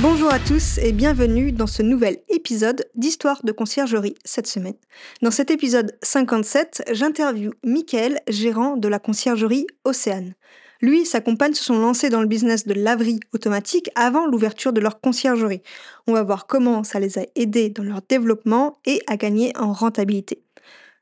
Bonjour à tous et bienvenue dans ce nouvel épisode d'Histoire de conciergerie cette semaine. Dans cet épisode 57, j'interviewe Mickaël, gérant de la conciergerie Océane. Lui et sa compagne se sont lancés dans le business de laverie automatique avant l'ouverture de leur conciergerie. On va voir comment ça les a aidés dans leur développement et à gagner en rentabilité.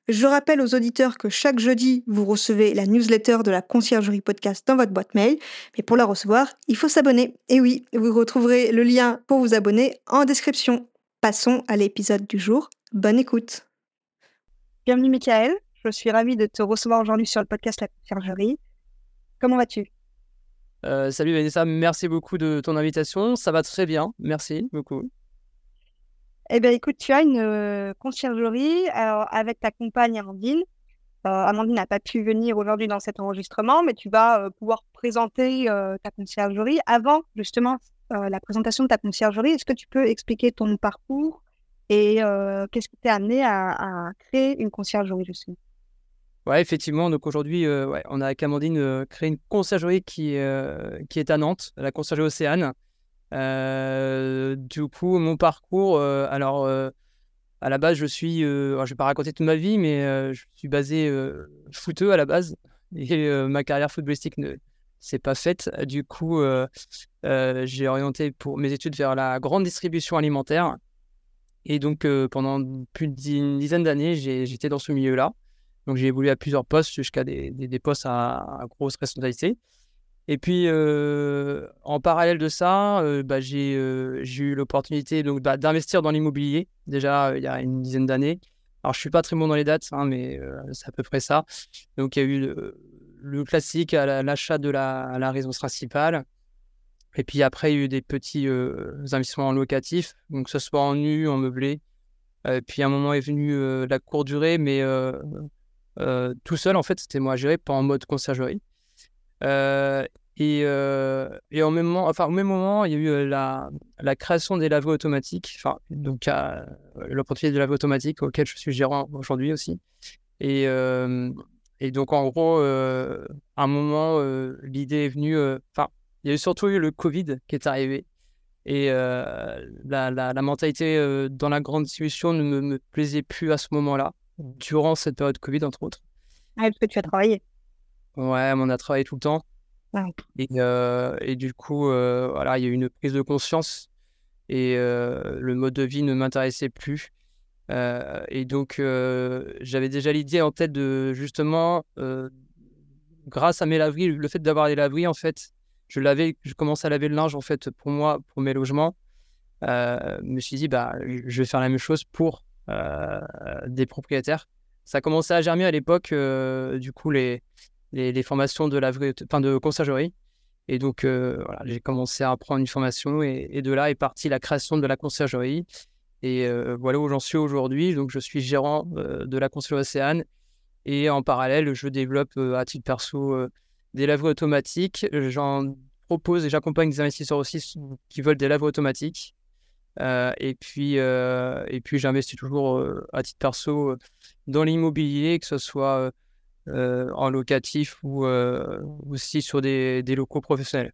Je rappelle aux auditeurs que chaque jeudi, vous recevez la newsletter de la conciergerie podcast dans votre boîte mail. Mais pour la recevoir, il faut s'abonner. Et oui, vous retrouverez le lien pour vous abonner en description. Passons à l'épisode du jour. Bonne écoute. Bienvenue Michael. Je suis ravie de te recevoir aujourd'hui sur le podcast La conciergerie. Comment vas-tu? Euh, Salut Vanessa, merci beaucoup de ton invitation. Ça va très bien, merci beaucoup. Eh bien, écoute, tu as une euh, conciergerie avec ta compagne Amandine. Euh, Amandine n'a pas pu venir aujourd'hui dans cet enregistrement, mais tu vas euh, pouvoir présenter ta conciergerie. Avant, justement, la présentation de ta conciergerie, est-ce que tu peux expliquer ton parcours et qu'est-ce qui t'a amené à, créer une conciergerie, justement? Ouais, effectivement. Donc aujourd'hui, on a avec Amandine créé une conciergerie qui, qui est à Nantes, la conciergerie Océane. Euh, du coup, mon parcours, euh, alors euh, à la base, je suis, je vais pas raconter toute ma vie, mais je suis basé footeux à la base et ma carrière footballistique ne s'est pas faite. Du coup, j'ai orienté pour mes études vers la grande distribution alimentaire. Et donc, pendant plus d'une dizaine d'années, j'étais dans ce milieu-là. Donc, j'ai évolué à plusieurs postes jusqu'à des, des, postes à, à, grosse responsabilité. Et puis, euh, en parallèle de ça, euh, bah, euh, j'ai eu l'opportunité donc bah, d'investir dans l'immobilier, déjà il y a une dizaine d'années. Alors, je suis pas très bon dans les dates, hein, mais c'est à peu près ça. Donc, il y a eu le, classique à l'achat de la, la, résidence principale. Et puis après, il y a eu des petits investissements locatifs, donc que ce soit en nu, en meublé. Et puis, à un moment est venu la courte durée, mais tout seul, en fait, c'était moi à gérer, pas en mode conciergerie. Euh, et, euh, et au, même moment, enfin, au même moment, il y a eu la, la création des laveries automatiques, enfin, donc l'opportunité de laveries automatiques auquel je suis gérant aujourd'hui aussi. Et, et donc, en gros, à un moment, l'idée est venue. Enfin, il y a eu surtout eu le Covid qui est arrivé. Et la, la, la, mentalité dans la grande distribution ne me, me, plaisait plus à ce moment-là, durant cette période Covid, entre autres. Ah, parce que tu as travaillé. Ouais, on a travaillé tout le temps. Et, euh, et, du coup, euh, voilà, il y a eu une prise de conscience et euh, le mode de vie ne m'intéressait plus. et donc, j'avais déjà l'idée en tête de justement, grâce à mes laveries, le fait d'avoir des laveries, en fait, je lavais, je commençais à laver le linge en fait pour moi, pour mes logements. je me suis dit, bah, je vais faire la même chose pour des propriétaires. Ça commençait à germer à l'époque, du coup, les, les, formations de, la enfin, de conciergerie. Et donc, euh, j'ai commencé à apprendre une formation et, de là est partie la création de la conciergerie. Et euh, voilà où j'en suis aujourd'hui. Donc, je suis gérant euh, de la conciergerie Océane. Et en parallèle, je développe à titre perso des laveries automatiques. J'en propose et j'accompagne des investisseurs aussi qui veulent des laveries automatiques. et puis, et puis j'investis toujours à titre perso dans l'immobilier, que ce soit euh, en locatif ou euh, aussi sur des, des, locaux professionnels.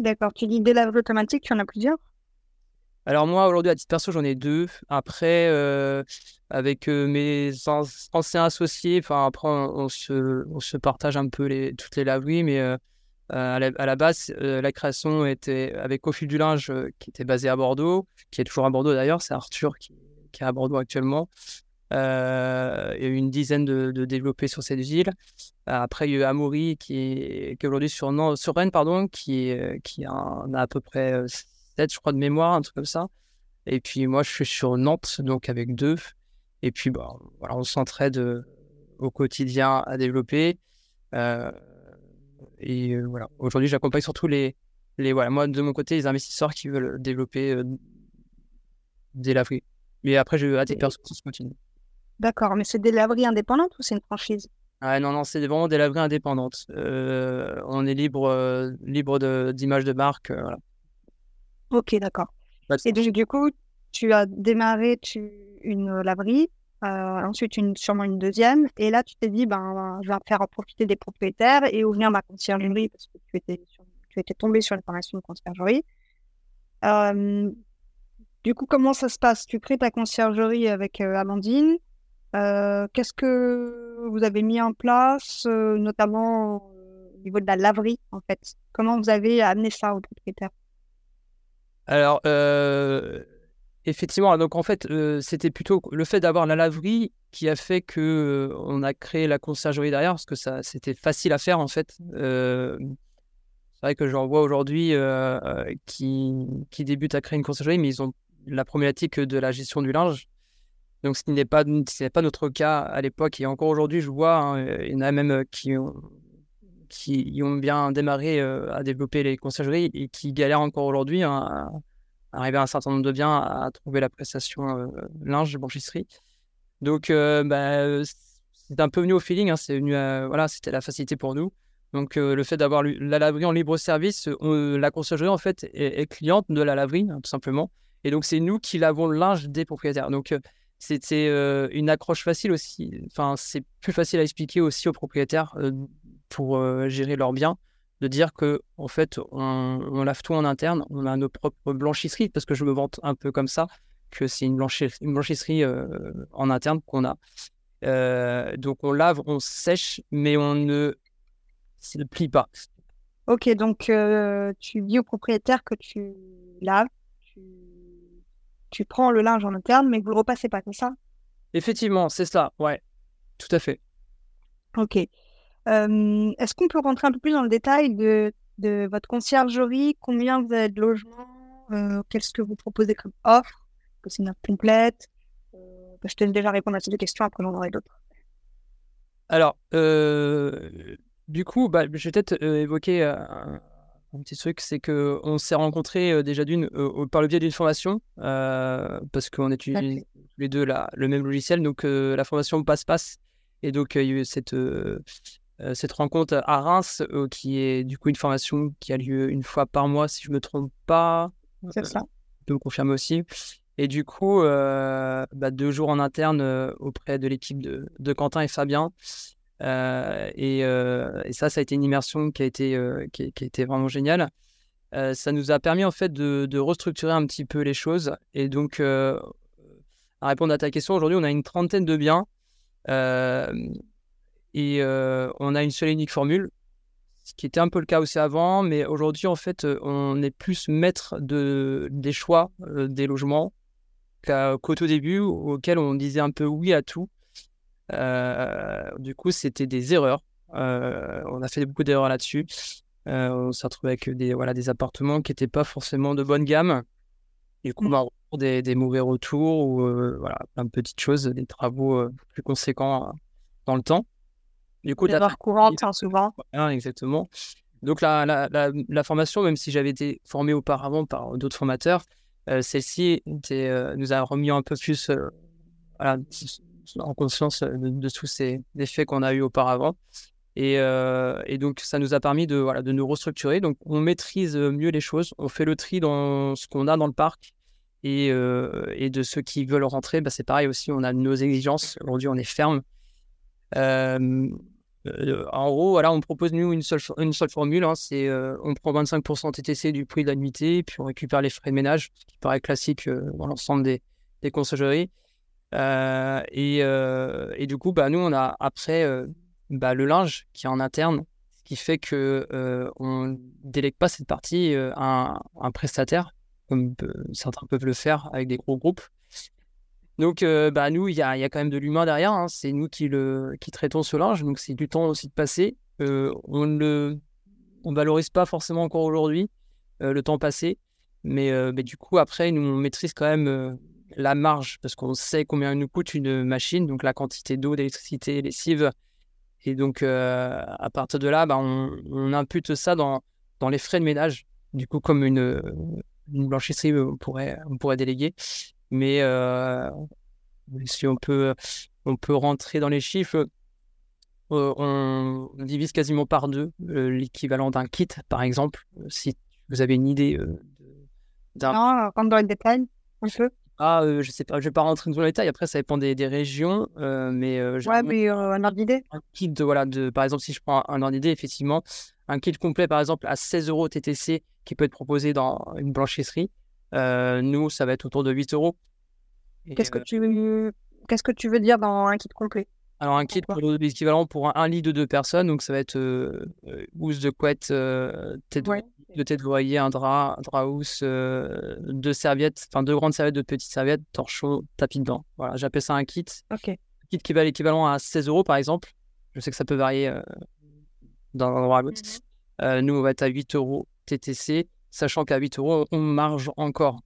D'accord. Tu dis des laves automatiques, tu en as plusieurs? Alors moi, aujourd'hui, à titre perso, j'en ai deux. Après, euh, avec mes anciens associés, enfin après, on, se, on, se, partage un peu les, toutes les laveries, mais à la, base, la création était avec Au fil du linge, qui était basé à Bordeaux, qui est toujours à Bordeaux d'ailleurs, c'est Arthur qui, qui, est à Bordeaux actuellement. Euh, il y a eu une dizaine de, développés sur cette ville. Après, il y a eu Amaury qui est, qui aujourd'hui sur, sur Rennes, pardon, qui, qui a, à peu près 7, je crois, de mémoire, un truc comme ça. Et puis moi, je suis sur Nantes, donc avec deux. Et puis, bah, voilà, on s'entraide euh, au quotidien à développer. Euh, et voilà, aujourd'hui, j'accompagne surtout les, les, voilà, moi, de mon côté, les investisseurs qui veulent développer des laveries. Mais après, je à titre personnel, continue. D'accord, mais c'est des laveries indépendantes ou c'est une franchise? Ah non, non, c'est vraiment des laveries indépendantes. on est libre, libre d'images de, marque. Ok, d'accord. Et donc, du coup, tu as démarré une laverie, ensuite une, sûrement une deuxième, et là, tu t'es dit, ben, je vais faire en profiter des propriétaires et ouvrir ma conciergerie parce que tu étais, tu étais tombé sur l'information de conciergerie. du coup, comment ça se passe? Tu crées ta conciergerie avec Amandine. Qu'est-ce que vous avez mis en place, notamment au niveau de la laverie, en fait? Comment vous avez amené ça aux propriétaires? Alors, effectivement, donc en fait, c'était plutôt le fait d'avoir la laverie qui a fait que on a créé la conciergerie derrière, parce que ça, c'était facile à faire en fait. c'est vrai que j'en vois aujourd'hui qui, qui débutent à créer une conciergerie, mais ils ont la problématique de la gestion du linge. Donc, ce n'est pas, pas notre cas à l'époque. Et encore aujourd'hui, je vois, hein, il y en a même qui ont, qui ont bien démarré à développer les conciergeries et qui galèrent encore aujourd'hui hein, arriver à un certain nombre de biens à trouver la prestation euh, linge, blanchisserie. Donc, euh, bah, c'est un peu venu au feeling. Hein, c'est voilà, c'était la facilité pour nous. Donc, euh, le fait d'avoir la laverie en libre service, la conciergerie en fait est, cliente de la laverie, hein, tout simplement. Et donc, c'est nous qui lavons le linge des propriétaires. Donc, c'était une accroche facile aussi. Enfin, c'est plus facile à expliquer aussi aux propriétaires pour gérer leurs biens de dire que en fait on, lave tout en interne, on a nos propres blanchisseries parce que je me vante un peu comme ça que c'est une, blanchisserie euh, en interne qu'on a. Euh, donc on lave, on sèche, mais on ne, plie pas. Ok, donc euh, tu dis au propriétaire que tu laves, tu, prends le linge en interne, mais vous le repassez pas, c'est ça? Effectivement, c'est ça, ouais, tout à fait. Ok. Est-ce qu'on peut rentrer un peu plus dans le détail de, votre conciergerie? Combien vous avez de logements? Qu'est-ce que vous proposez comme offre? Que c'est une offre complète Je te déjà répondre à ces deux questions, après j'en aurai d'autres. Alors, du coup, bah, je vais peut-être évoquer un, petit truc, c'est qu'on s'est rencontrés déjà d'une par le biais d'une formation, parce qu'on étudie tous les deux le même logiciel, donc la formation passe-passe. Et donc, il y a eu cette, cette rencontre à Reims, qui est du coup une formation qui a lieu une fois par mois, si je me trompe pas. C'est ça. Je me confirmer aussi. Et du coup, bah, deux jours en interne auprès de l'équipe de, de, Quentin et Fabien. Et, et, ça, ça a été une immersion qui a été, qui, qui a été vraiment géniale. ça nous a permis en fait de, restructurer un petit peu les choses. Et donc, à répondre à ta question, aujourd'hui, on a une trentaine de biens. Et on a une seule et unique formule, ce qui était un peu le cas aussi avant, mais aujourd'hui, en fait, on est plus maître de, des choix des logements qu'au tout début, auquel on disait un peu oui à tout. Du coup, c'était des erreurs. on a fait beaucoup d'erreurs là-dessus. on s'est retrouvé avec des, voilà, des appartements qui n'étaient pas forcément de bonne gamme. Du coup, on a des, des mauvais retours ou voilà, plein de petites choses, des travaux plus conséquents dans le temps. Du coup, l'erreur courante, hein, souvent. exactement. Donc, la, la, la, formation, même si j'avais été formé auparavant par d'autres formateurs, euh, celle-ci euh, nous a remis un peu plus euh, en conscience de, tous ces effets qu'on a eu auparavant. Et, et, donc, ça nous a permis de, voilà, de nous restructurer. Donc, on maîtrise mieux les choses. On fait le tri dans ce qu'on a dans le parc. Et, et de ceux qui veulent rentrer, bah, c'est pareil aussi. On a nos exigences. Aujourd'hui, on est ferme. Euh, en gros, voilà, on propose nous une seule, une seule formule. Hein, c'est on prend 25% TTC du prix de la puis on récupère les frais de ménage, ce qui paraît classique dans l'ensemble des, des conciergeries. Et, et, du coup, bah, nous, on a après bah, le linge qui est en interne, ce qui fait que on délègue pas cette partie à un, prestataire, comme certains peuvent le faire avec des gros groupes. Donc, euh, bah, nous, il y a, quand même de l'humain derrière. Hein. C'est nous qui, traitons ce linge. Donc, c'est du temps aussi de passer. Euh, on ne on valorise pas forcément encore aujourd'hui euh, le temps passé. Mais, mais, du coup, après, nous, on maîtrise quand même la marge parce qu'on sait combien nous coûte une machine. Donc, la quantité d'eau, d'électricité, lessive. Et donc, à partir de là, bah, on, on, impute ça dans, dans les frais de ménage. Du coup, comme une, une blanchisserie, on pourrait, on pourrait déléguer. Mais si on peut, on peut rentrer dans les chiffres, on divise quasiment par deux l'équivalent d'un kit, par exemple. Si vous avez une idée d'un. Non, rentre dans le détail un peu. Ah, je sais pas, je vais pas rentrer dans les détails. Après, ça dépend des, des régions, mais ouais, mais un ordre d'idée? Un kit de voilà, de par exemple, si je prends un ordre d'idée, effectivement, un kit complet, par exemple, à 16 euros TTC qui peut être proposé dans une blanchisserie. nous, ça va être autour de 8 euros. Qu'est-ce que tu qu'est-ce que tu veux dire dans un kit complet? Alors, un kit pour l'équivalent pour un, lit de deux personnes, donc ça va être euh, housse de couette, euh, tête de, tête de loyer, un drap, un drap housse, euh, deux serviettes, enfin deux grandes serviettes, deux petites serviettes, torchon, tapis dedans. Voilà, j'appelle ça un kit. Ok. Un kit qui va l'équivalent à 16 euros par exemple. Je sais que ça peut varier d'un endroit à l'autre. Mmh nous, on va être à 8 euros TTC, sachant qu'à 8 euros, on marge encore.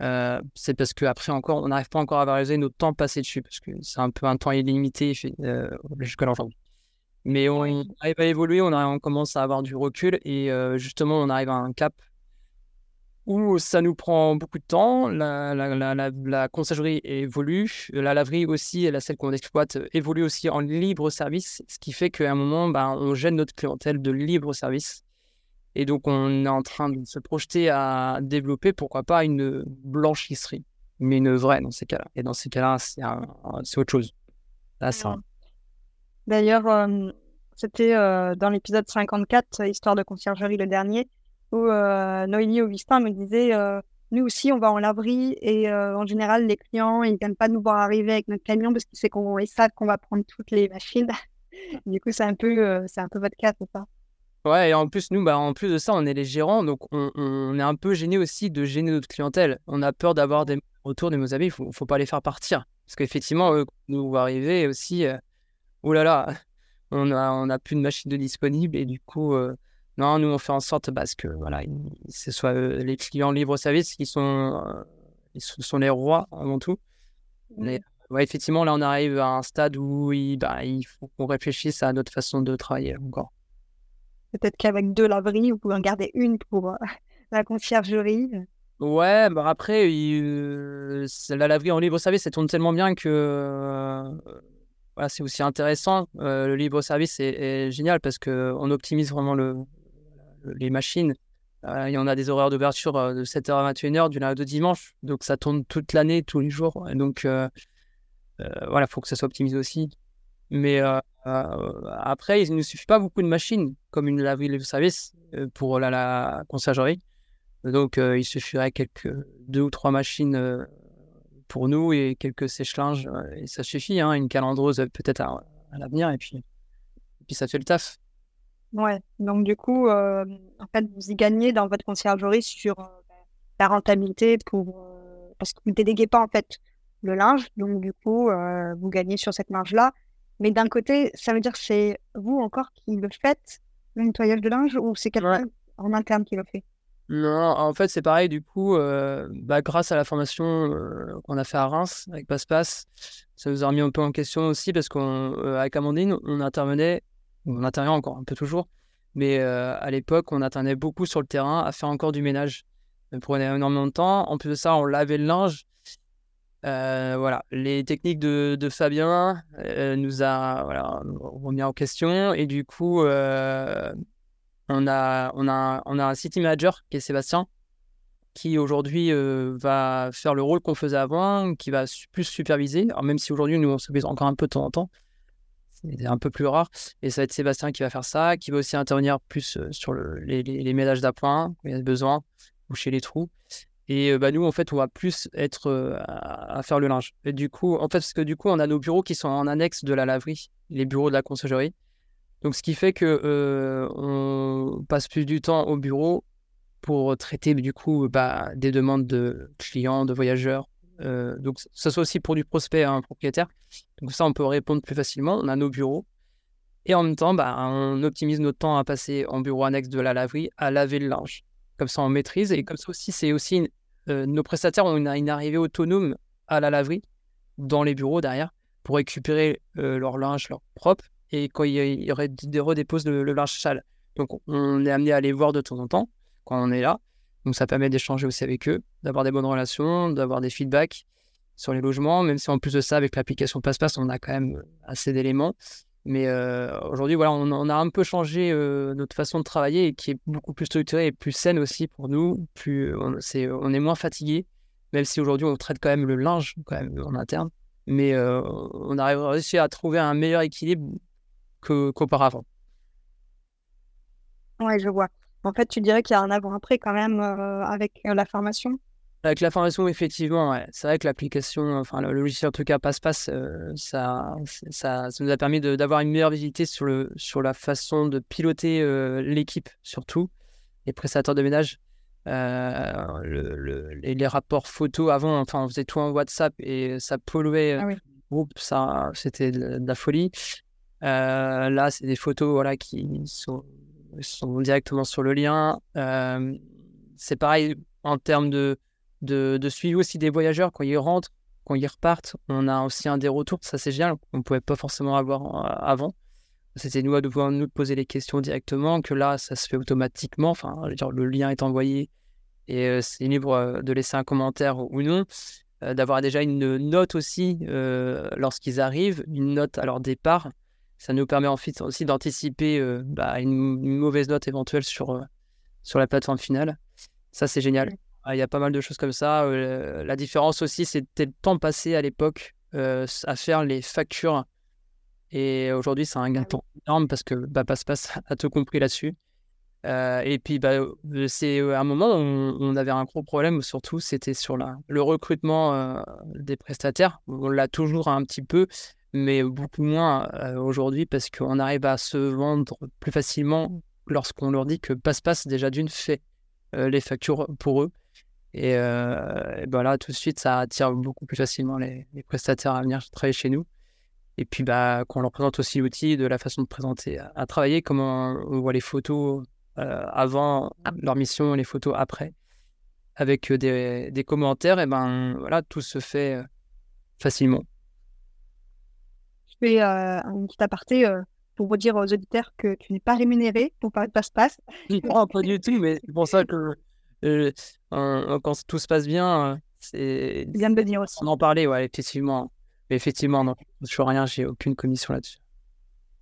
Euh, c'est parce qu'après encore, on n'arrive pas encore à valoriser notre temps passé dessus, parce que c'est un peu un temps illimité euh, jusqu'à l'ensemble. Mais on, arrive à évoluer, on, on, commence à avoir du recul, et euh, justement, on arrive à un cap où ça nous prend beaucoup de temps. La, la, la, la conciergerie évolue, la laverie aussi, la celle qu'on exploite, évolue aussi en libre service, ce qui fait qu'à un moment, bah, on gêne notre clientèle de libre service. Et donc, on est en train de se projeter à développer, pourquoi pas, une blanchisserie, mais une vraie dans ces cas-là. Et dans ces cas-là, c'est autre chose. Là, D'ailleurs, euh, c'était euh, dans l'épisode 54, Histoire de conciergerie, le dernier, où euh, Noélie Augustin me disait Nous aussi, on va en laverie et en général, les clients, ils n'aiment pas nous voir arriver avec notre camion parce qu'ils savent qu'on va prendre toutes les machines. du coup, c'est un, peu, c'est un peu votre cas, c'est ça? Ouais, et en plus, nous, bah, en plus de ça, on est les gérants, donc on, est un peu gêné aussi de gêner notre clientèle. On a peur d'avoir des retours de nos amis, il faut, faut pas les faire partir. Parce qu'effectivement, eux, nous va arriver aussi, euh, oh là là, on a, on a plus de machines de disponibles, et du coup, euh, non, nous, on fait en sorte parce que voilà, ce soit euh, les clients libre-service qui sont, ils sont les rois avant tout. Mais, ouais, effectivement, là, on arrive à un stade où il, bah, il faut qu'on réfléchisse à notre façon de travailler encore. Peut-être qu'avec deux laveries, vous pouvez en garder une pour euh, la conciergerie. Ouais, bah après, euh, la laverie en libre service, ça tourne tellement bien que euh, voilà, c'est aussi intéressant. le libre service est, génial parce qu'on optimise vraiment le, les machines. il y en a des horaires d'ouverture de 7h à 21h du lundi au dimanche. Donc ça tourne toute l'année, tous les jours. donc voilà, il faut que ça soit optimisé aussi. Mais après, il ne suffit pas beaucoup de machines, comme une laverie de service pour la, la conciergerie. Donc, il suffirait quelques deux ou trois machines pour nous et quelques sèche-linges, et ça suffit. Hein, une calandreuse peut-être à, l'avenir, et puis, et puis ça fait le taf. Ouais, donc du coup, en fait, vous y gagnez dans votre conciergerie sur la rentabilité pour, parce que vous ne déléguez pas en fait le linge, donc du coup, vous gagnez sur cette marge-là. Mais d'un côté, ça veut dire que c'est vous encore qui le faites, le nettoyage de linge, ou c'est quelqu'un en interne qui le fait? Non, en fait, c'est pareil. Du coup, euh, bah, grâce à la formation euh, qu'on a fait à Reims avec Passe-Passe, ça nous a remis un peu en question aussi parce qu'avec euh, Amandine, on intervenait, on intervient encore un peu toujours, mais à l'époque, on intervenait beaucoup sur le terrain à faire encore du ménage. Ça prenait énormément de temps. En plus de ça, on lavait le linge. Euh, voilà, les techniques de, Fabien euh, nous a voilà, remis en question et du coup, euh, on, a, on, a, on a un city manager qui est Sébastien qui aujourd'hui va faire le rôle qu'on faisait avant, qui va plus superviser. Alors même si aujourd'hui nous on supervise encore un peu de temps en temps, c'est un peu plus rare. Et ça va être Sébastien qui va faire ça, qui va aussi intervenir plus sur le, les, les, ménages d'appoint, il y a besoin, ou chez les trous. Et bah, nous, en fait, on va plus être à, faire le linge. Et du coup, en fait, parce que du coup, on a nos bureaux qui sont en annexe de la laverie, les bureaux de la conciergerie. Donc, ce qui fait que on passe plus du temps au bureau pour traiter du coup bah, des demandes de clients, de voyageurs. donc, ça soit aussi pour du prospect un propriétaire. Donc, ça, on peut répondre plus facilement. On a nos bureaux. Et en même temps, bah, on optimise notre temps à passer en bureau annexe de la laverie à laver le linge. Comme ça, on maîtrise. Et comme ça aussi, c'est aussi euh, nos prestataires ont une, arrivée autonome à la laverie dans les bureaux derrière pour récupérer euh, leur linge leur propre et quand il y, aurait des redépose le, linge sale. Donc on est amené à les voir de temps en temps quand on est là. Donc ça permet d'échanger aussi avec eux, d'avoir des bonnes relations, d'avoir des feedbacks sur les logements, même si en plus de ça, avec l'application Passe-Passe, on a quand même assez d'éléments. Mais aujourd'hui, voilà, on, a un peu changé notre façon de travailler et qui est beaucoup plus structurée et plus saine aussi pour nous. Plus, on, est, on est moins fatigué, même si aujourd'hui on traite quand même le linge quand même en interne. Mais on arrive réussi à trouver un meilleur équilibre qu'auparavant. ouais, je vois. En fait, tu dirais qu'il y a un avant-après quand même avec la formation? Avec la formation, effectivement, c'est vrai que l'application, enfin le logiciel en tout cas passe-passe, euh, ça, ça, ça, nous a permis d'avoir une meilleure visibilité sur, le, sur la façon de piloter euh, l'équipe, surtout les prestataires de ménage. Euh, le, les, rapports photos avant, enfin on faisait tout en WhatsApp et ça polluait ah le groupe, ça c'était de, la folie. là, c'est des photos voilà, qui sont, sont directement sur le lien. c'est pareil en termes de de, de, suivi aussi des voyageurs quand ils rentrent, quand ils repartent. On a aussi un des retours, ça c'est génial, on ne pouvait pas forcément avoir euh, avant. C'était nous à devoir nous poser les questions directement, que là ça se fait automatiquement, enfin le lien est envoyé et euh, c'est libre euh, de laisser un commentaire ou non. D'avoir déjà une note aussi lorsqu'ils arrivent, une note à leur départ. Ça nous permet ensuite aussi d'anticiper bah, une, une, mauvaise note éventuelle sur, sur la plateforme finale. Ça, c'est génial. Il y a pas mal de choses comme ça. Euh, la différence aussi, c'était le temps passé à l'époque euh, à faire les factures. Et aujourd'hui, c'est un gain de temps énorme parce que bah, Passe-Passe a tout compris là-dessus. Euh, et puis, bah, c'est un moment où on, avait un gros problème, surtout, c'était sur la, le recrutement des prestataires. On l'a toujours un petit peu, mais beaucoup moins aujourd'hui parce qu'on arrive à se vendre plus facilement lorsqu'on leur dit que Passe-Passe, déjà d'une, fait les factures pour eux. Et, euh, ben là, tout de suite, ça attire beaucoup plus facilement les, prestataires à venir travailler chez nous. Et puis, bah, qu'on leur présente aussi l'outil, de la façon de présenter à, travailler, comment on voit les photos euh, avant ah. leur mission, les photos après, avec des, des commentaires, et ben voilà, tout se fait euh, facilement. Je fais un petit aparté pour vous dire aux auditeurs que tu n'es pas rémunéré pour parler de passe-passe. non, pas du tout, mais c'est pour ça que euh, quand tout se passe bien, euh, c'est. Bien de dire aussi. On en parlait, ouais, effectivement. Mais effectivement, non, je rien, j'ai aucune commission là-dessus.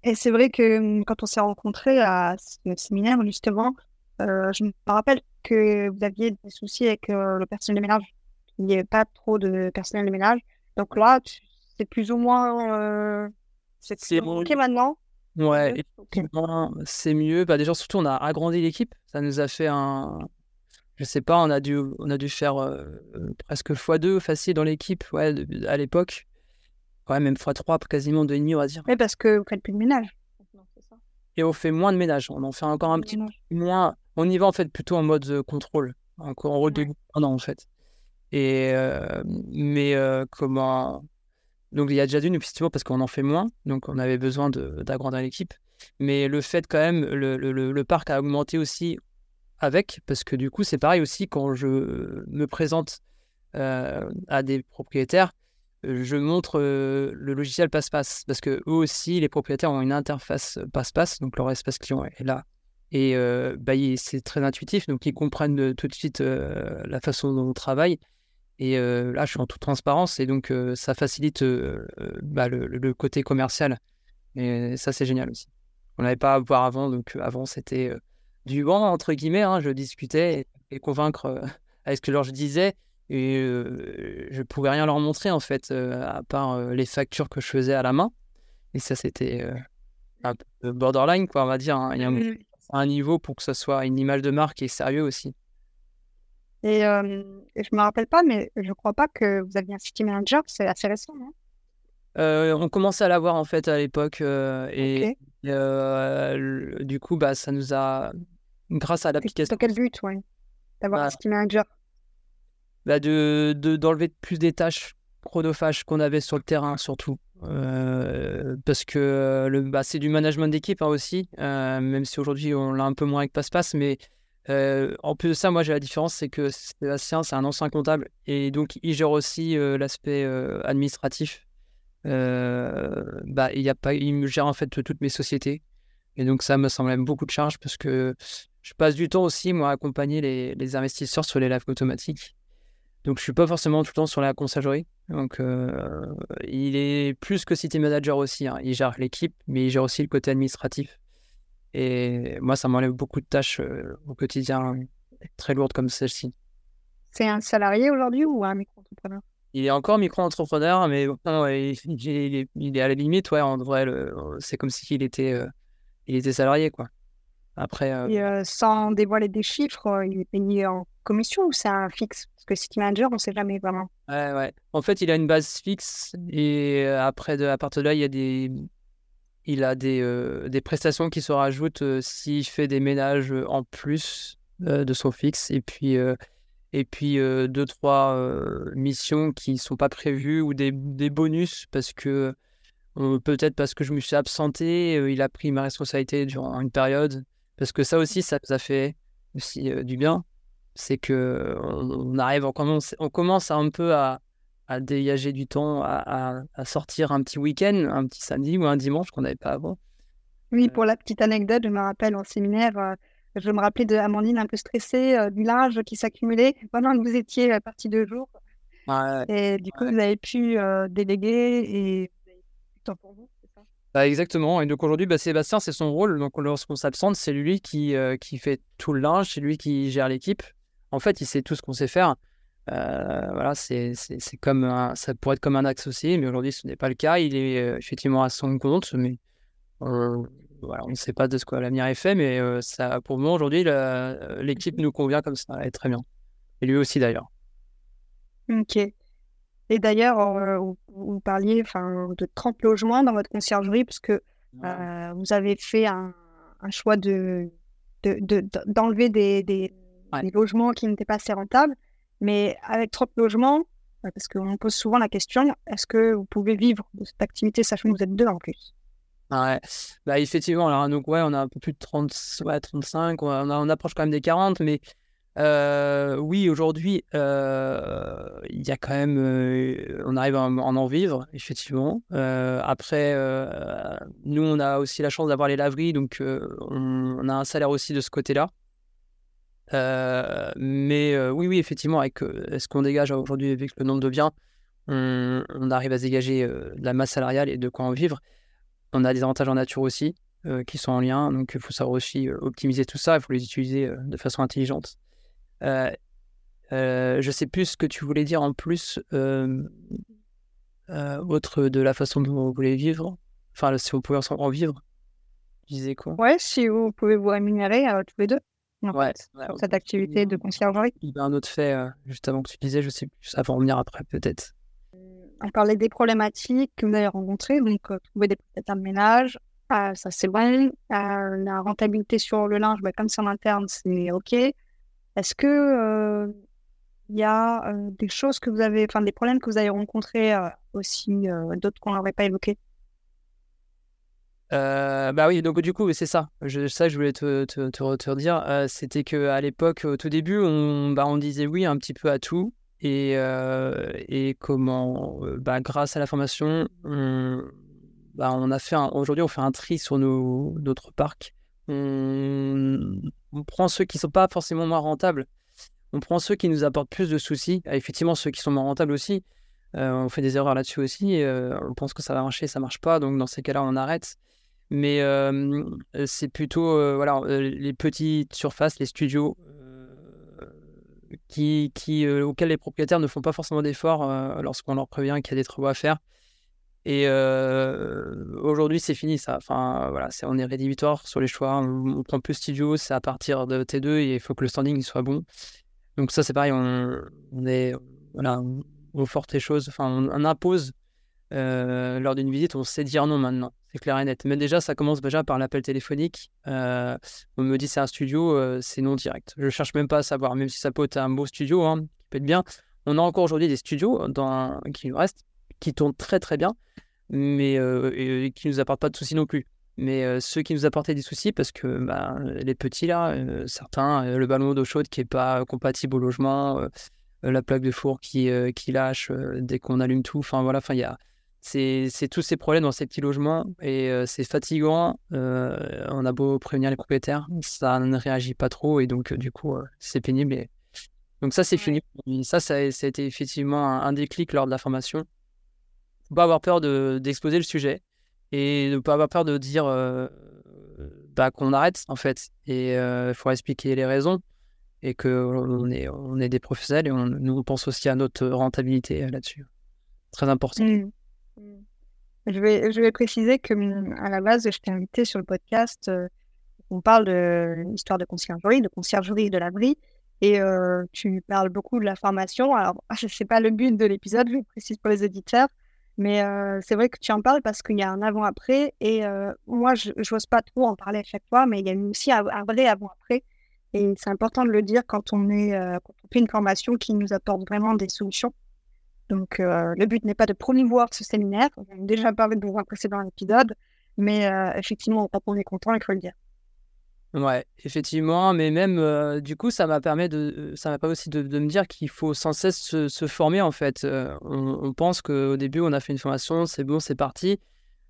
Et c'est vrai que hum, quand on s'est rencontrés à ce séminaire, justement, euh, je me rappelle que vous aviez des soucis avec le personnel de ménage. Il n'y avait pas trop de personnel de ménage. Donc là, c'est plus ou moins. c'est OK maintenant? Ouais, c'est mieux. Bah, déjà, surtout, on a agrandi l'équipe. Ça nous a fait un, je sais pas, on a dû, on a dû faire euh, presque x2 facile dans l'équipe ouais, à l'époque. Ouais, même x3, quasiment 2,5, on va dire. Oui, parce que vous faites plus de ménage. Et on fait moins de ménage. On en fait encore un petit peu moins. On y va en fait plutôt en mode euh, contrôle, encore en rôle de non en fait. Et euh, mais comment donc il y a déjà d'une effectivement parce qu'on en fait moins, donc on avait besoin d'agrandir l'équipe. Mais le fait quand même, le, le, le, parc a augmenté aussi avec, parce que du coup, c'est pareil aussi quand je me présente euh, à des propriétaires, je montre euh, le logiciel passe-passe, parce que eux aussi, les propriétaires ont une interface passe-passe, donc leur espace client est là. Et euh, bah, c'est très intuitif, donc ils comprennent tout de suite la façon dont on travaille. Et là, je suis en toute transparence, et donc ça facilite bah, le, côté commercial. Et ça, c'est génial aussi. On n'avait pas à voir avant, donc avant, c'était du vent, entre guillemets. Hein, je discutais et, convaincre euh, avec ce que je disais. Et euh, je ne pouvais rien leur montrer, en fait, euh, à part les factures que je faisais à la main. Et ça, c'était un peu borderline, quoi, on va dire. Hein. Il y a un, niveau pour que ce soit une image de marque et sérieux aussi. Et, je ne me rappelle pas, mais je ne crois pas que vous aviez un city manager, c'est assez récent, non? On commençait à l'avoir en fait à l'époque et du coup bah ça nous a grâce à l'application. Dans quel but, ouais? D'avoir bah, un City Manager? bah de, d'enlever plus des tâches chronophages qu'on avait sur le terrain, surtout. Euh, parce que le, bah, c'est du management d'équipe hein, aussi, euh, même si aujourd'hui on l'a un peu moins avec Passe-Passe. Mais euh, en plus de ça, moi j'ai la différence, c'est que Sébastien, c'est un ancien comptable et donc il gère aussi l'aspect administratif. bah, il, y a pas, il gère en fait toutes mes sociétés. Et donc ça me semble même beaucoup de charge parce que je passe du temps aussi, moi, à accompagner les, investisseurs sur les lives automatiques. Donc, je suis pas forcément tout le temps sur la conciergerie. Donc, il est plus que city manager aussi. Hein. Il gère l'équipe, mais il gère aussi le côté administratif. Et moi, ça m'enlève beaucoup de tâches au quotidien très lourdes comme celle-ci. C'est un salarié aujourd'hui ou un micro-entrepreneur? Il est encore micro-entrepreneur, mais il, est, à la limite, ouais, en vrai, c'est comme s'il était, euh, il était salarié, quoi. Après. Euh, euh, sans dévoiler des chiffres, il est payé en commission ou c'est un fixe? Parce que City Manager, on ne sait jamais vraiment. Ouais, ouais. En fait, il a une base fixe et après, de, à partir de là, il y a des, il a des, des prestations qui se rajoutent s'il fait des ménages en plus de son fixe. Et puis, et puis deux, trois missions qui ne sont pas prévues ou des, bonus parce que peut-être parce que je me suis absenté, il a pris ma responsabilité durant une période. Parce que ça aussi, ça nous a fait aussi du bien. C'est que on, arrive, on commence, on commence un peu à, à dégager du temps, à, à, sortir un petit week-end, un petit samedi ou un dimanche qu'on n'avait pas avant. Oui, pour la petite anecdote, je me rappelle en séminaire, je me rappelais de Amandine un peu stressée, euh, du linge qui s'accumulait pendant que vous étiez euh, parti deux jours. et du coup, vous avez pu euh, déléguer et vous avez du temps pour vous, bah, Exactement. Et donc aujourd'hui, bah, Sébastien, c'est son rôle. Donc lorsqu'on s'absente, c'est lui qui, qui fait tout le linge, c'est lui qui gère l'équipe. En fait, il sait tout ce qu'on sait faire. voilà, c'est comme un, ça pourrait être comme un aussi, mais aujourd'hui, ce n'est pas le cas. Il est effectivement à son compte, mais on ne sait pas de ce que l'avenir est fait, mais ça, pour moi aujourd'hui, l'équipe nous convient comme ça, elle est très bien. Et lui aussi d'ailleurs. Ok. Et d'ailleurs, vous, parliez de 30 logements dans votre conciergerie, parce que vous avez fait un, choix de, d'enlever des, des, logements qui n'étaient pas assez rentables. Mais avec 30 logements, parce qu'on pose souvent la question, est-ce que vous pouvez vivre de cette activité, sachant que vous êtes deux en plus? Ouais, bah effectivement, alors donc ouais, on a un peu plus de 30, ouais, 35, on, on approche quand même des 40, mais euh, oui, aujourd'hui, euh, il y a quand même, euh, on arrive à en, en vivre, effectivement. après, nous, on a aussi la chance d'avoir les laveries, donc on, a un salaire aussi de ce côté-là. mais oui, oui, effectivement, avec ce qu'on dégage aujourd'hui avec le nombre de biens, on, on arrive à se dégager de la masse salariale et de quoi en vivre. On a des avantages en nature aussi qui sont en lien, donc il faut savoir aussi optimiser tout ça, il faut les utiliser de façon intelligente. Je ne sais plus ce que tu voulais dire en plus, autre de la façon dont vous voulez vivre, enfin si vous pouvez en vivre. Tu disais quoi? Ouais, si vous pouvez vous rémunérer tous les deux. ouais, cette activité de conciergerie. Il y a un autre fait, juste avant que tu disais, je sais plus, ça va en venir après peut-être on parlait des problématiques que vous avez rencontrées, donc euh, trouver des prestataires de ménage, euh, ça c'est bon. Euh, la rentabilité sur le linge, bah, comme c'est en interne, c'est OK. Est-ce que il y a des choses que vous avez, enfin des problèmes que vous avez rencontrés aussi, d'autres qu'on n'aurait pas évoqués? Bah oui, donc du coup, c'est ça. Je, ça, je voulais te, te, te, redire. C'était qu'à l'époque, au tout début, on, bah, on disait oui un petit peu à tout. Et, et comment, bah, grâce à la formation, on, bah, on a fait aujourd'hui, on fait un tri sur nos, notre parc. On, prend ceux qui ne sont pas forcément moins rentables. On prend ceux qui nous apportent plus de soucis. Ah, effectivement, ceux qui sont moins rentables aussi. on fait des erreurs là-dessus aussi. on pense que ça va marcher, ça marche pas. Donc dans ces cas-là, on arrête. Mais c'est plutôt voilà, les petites surfaces, les studios qui, euh, auxquels les propriétaires ne font pas forcément d'efforts euh, lorsqu'on leur prévient qu'il y a des travaux à faire. Et euh, aujourd'hui, c'est fini ça. Enfin, voilà, c'est, on est rédhibitoire sur les choix. On, prend plus studio, c'est à partir de T2 et il faut que le standing soit bon. Donc ça, c'est pareil. On, on est, voilà, on, force les choses. Enfin, on, impose lors d'une visite. On sait dire non maintenant c'est clair et net. Mais déjà, ça commence déjà par l'appel téléphonique. Euh, on me dit c'est un studio, euh, c'est non direct. Je cherche même pas à savoir, même si ça peut être un beau studio, hein, peut être bien. On a encore aujourd'hui des studios dans, qui nous restent, qui tournent très très bien, mais euh, et, qui nous apportent pas de soucis non plus. Mais ceux qui nous apportaient des soucis, parce que bah, les petits là, certains, le ballon d'eau chaude qui est pas compatible au logement, la plaque de four qui, qui lâche dès qu'on allume tout. Enfin voilà, enfin il y a c'est tous ces problèmes dans ces petits logements et c'est fatigant. on a beau prévenir les propriétaires, ça ne réagit pas trop et donc du coup c'est pénible. Et Donc ça, c'est fini. Ça, ça, a été effectivement un, déclic lors de la formation. Faut pas avoir peur d'exposer le sujet et ne pas avoir peur de dire bah, qu'on arrête en fait. Et il faut expliquer les raisons et qu'on est, on est des professionnels et on, nous on pense aussi à notre rentabilité là-dessus. Très important. Mmh. Mmh. Je vais, je vais préciser que mmh, à la base, je t'ai invité sur le podcast. Euh, on parle de l'histoire de conciergerie, de conciergerie de l'abri, et euh, tu parles beaucoup de la formation. Alors, je sais pas le but de l'épisode, je précise pour les éditeurs, mais euh, c'est vrai que tu en parles parce qu'il y a un avant-après, et moi, je n'ose pas trop en parler à chaque fois, mais il y a aussi un, vrai avant-après, et c'est important de le dire quand on, est, quand on fait une formation qui nous apporte vraiment des solutions. Donc, euh, le but n'est pas de promouvoir ce séminaire. On a déjà parlé dans un précédent épisode, mais euh, effectivement, on est content, il faut le dire. Ouais, effectivement, mais même euh, du coup, ça m'a permis de, ça m'a pas aussi de, me dire qu'il faut sans cesse se, former en fait. On, pense qu'au début, on a fait une formation, c'est bon, c'est parti.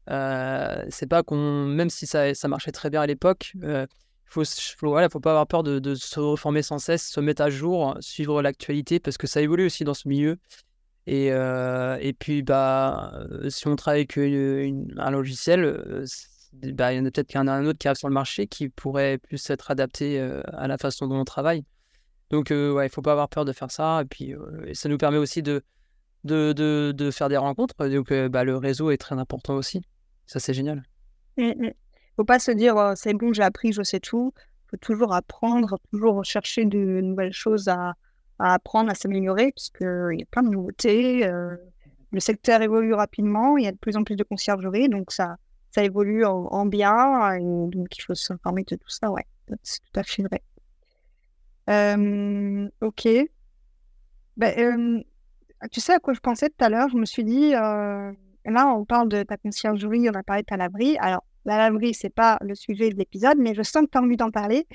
c'est pas qu'on, même si ça, ça marchait très bien à l'époque, il faut, faut, faut pas avoir peur de, se reformer sans cesse, se mettre à jour, suivre l'actualité parce que ça évolue aussi dans ce milieu. Et, euh, et puis, bah, euh, si on travaille avec un logiciel, euh, bah, il y en a peut-être qu'il un autre qui arrive sur le marché qui pourrait plus être adapté à la façon dont on travaille. Donc, ouais, il ne faut pas avoir peur de faire ça. Et puis, ça nous permet aussi de, de, de, faire des rencontres. Donc, bah, le réseau est très important aussi. Ça, c'est génial. Il mmh, ne mmh. faut pas se dire, «Oh, c'est bon, j'ai appris, je sais tout. Il faut toujours apprendre, toujours rechercher de nouvelles choses à, à apprendre, à s'améliorer, puisqu'il y a plein de nouveautés. Euh, le secteur évolue rapidement, il y a de plus en plus de conciergerie, donc ça, ça évolue en, bien, donc il faut s'informer de tout ça, ouais, c'est tout à fait vrai. Euh, ok. Ben, tu sais à quoi je pensais tout à l'heure? Je me suis dit, là, on parle de ta conciergerie, on a parlé de ta laverie. Alors, la laverie, c'est pas le sujet de l'épisode, mais je sens que tu as envie d'en parler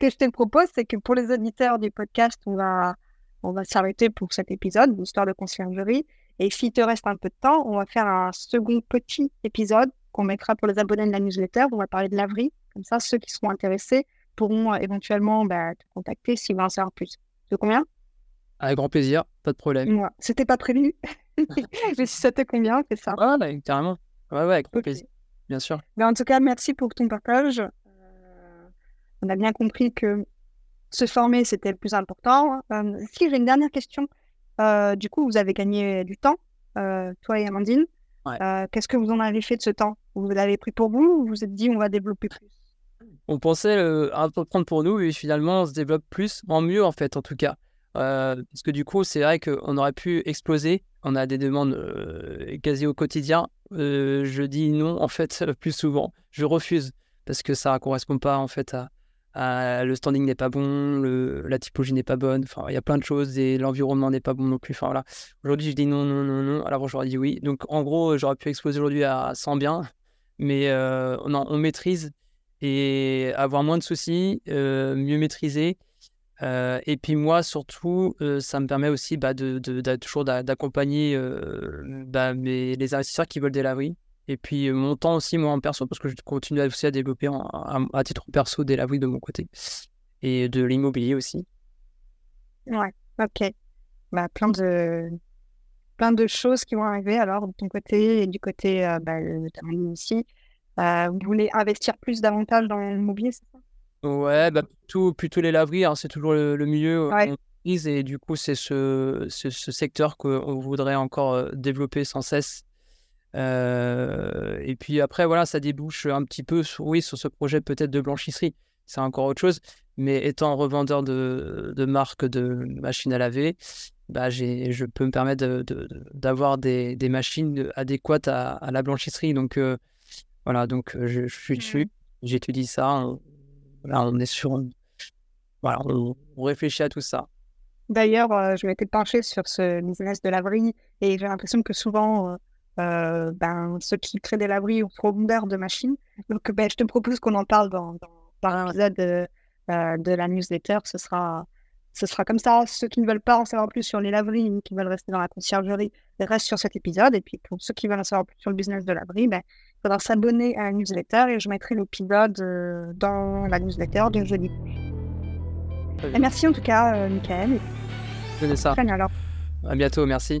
que je te propose, c'est que pour les auditeurs du podcast, on va, on va s'arrêter pour cet épisode, l'histoire de conciergerie. Et s'il te reste un peu de temps, on va faire un second petit épisode qu'on mettra pour les abonnés de la newsletter. On va parler de laverie. Comme ça, ceux qui seront intéressés pourront éventuellement bah, te contacter s'ils veulent en savoir plus. De combien? Avec grand plaisir, pas de problème. C'était pas prévu. Mais si ça te convient, c'est ça. Ouais, carrément. Ouais, ouais, avec grand plaisir. Bien sûr. Mais en tout cas, merci pour ton partage on a bien compris que se former, c'était le plus important. Euh, si j'ai une dernière question, euh, du coup, vous avez gagné du temps, euh, toi et Amandine. Qu'est-ce que vous en avez fait de ce temps? Vous l'avez pris pour vous ou vous vous êtes dit on va développer plus? On pensait peu prendre pour nous et finalement on se développe plus, en mieux en fait en tout cas. parce que du coup, c'est vrai qu'on aurait pu exploser. On a des demandes quasi au quotidien. je dis non en fait plus souvent. Je refuse parce que ça ne correspond pas en fait à, ah, le standing n'est pas bon, la typologie n'est pas bonne, enfin, il y a plein de choses et l'environnement n'est pas bon non plus. Enfin, voilà. Aujourd'hui, je dis non, non, non, non. Alors, j'aurais dit oui. Donc, en gros, j'aurais pu exploser aujourd'hui à 100 biens, mais euh, on maîtrise et avoir moins de soucis, euh, mieux maîtriser. Euh, et puis, moi, surtout, ça me permet aussi bah, de, toujours d'accompagner bah, les investisseurs qui veulent des laveries et puis mon temps aussi, moi en perso, parce que je continue aussi à développer à, titre perso des laveries de mon côté. Et de l'immobilier aussi. Ouais, ok. Bah, plein, de... plein de choses qui vont arriver alors de ton côté et du côté euh, bah, de aussi. Euh, vous voulez investir plus davantage dans l'immobilier, c'est ça? Ouais, bah, plutôt, plutôt les laveries, hein, c'est toujours le, milieu. Ouais. Et du coup, c'est ce, ce, ce secteur qu'on voudrait encore développer sans cesse euh, et puis après, voilà, ça débouche un petit peu sur, oui, sur ce projet peut-être de blanchisserie. C'est encore autre chose. Mais étant revendeur de, de marques de machines à laver, bah, je peux me permettre d'avoir de, des, des, machines adéquates à, à la blanchisserie. Donc euh, voilà, donc euh, je, suis dessus. Mmh. J'étudie ça. On, on est sur. Voilà, on, réfléchit à tout ça. D'ailleurs, je m'étais penché sur ce business de laverie et j'ai l'impression que souvent, euh, ben, ceux qui créent des laveries ou profondeur de machines. Donc, ben, je te propose qu'on en parle dans, dans, l'épisode de, euh, de, la newsletter. Ce sera, ce sera comme ça. Ceux qui ne veulent pas en savoir plus sur les laveries, qui veulent rester dans la conciergerie, restent sur cet épisode. Et puis, pour ceux qui veulent en savoir plus sur le business de laverie, ben, il faudra s'abonner à la newsletter et je mettrai l'épisode euh, dans la newsletter de jeudi Merci en tout cas, euh, Michael. ça. Très bien alors. À bientôt, merci.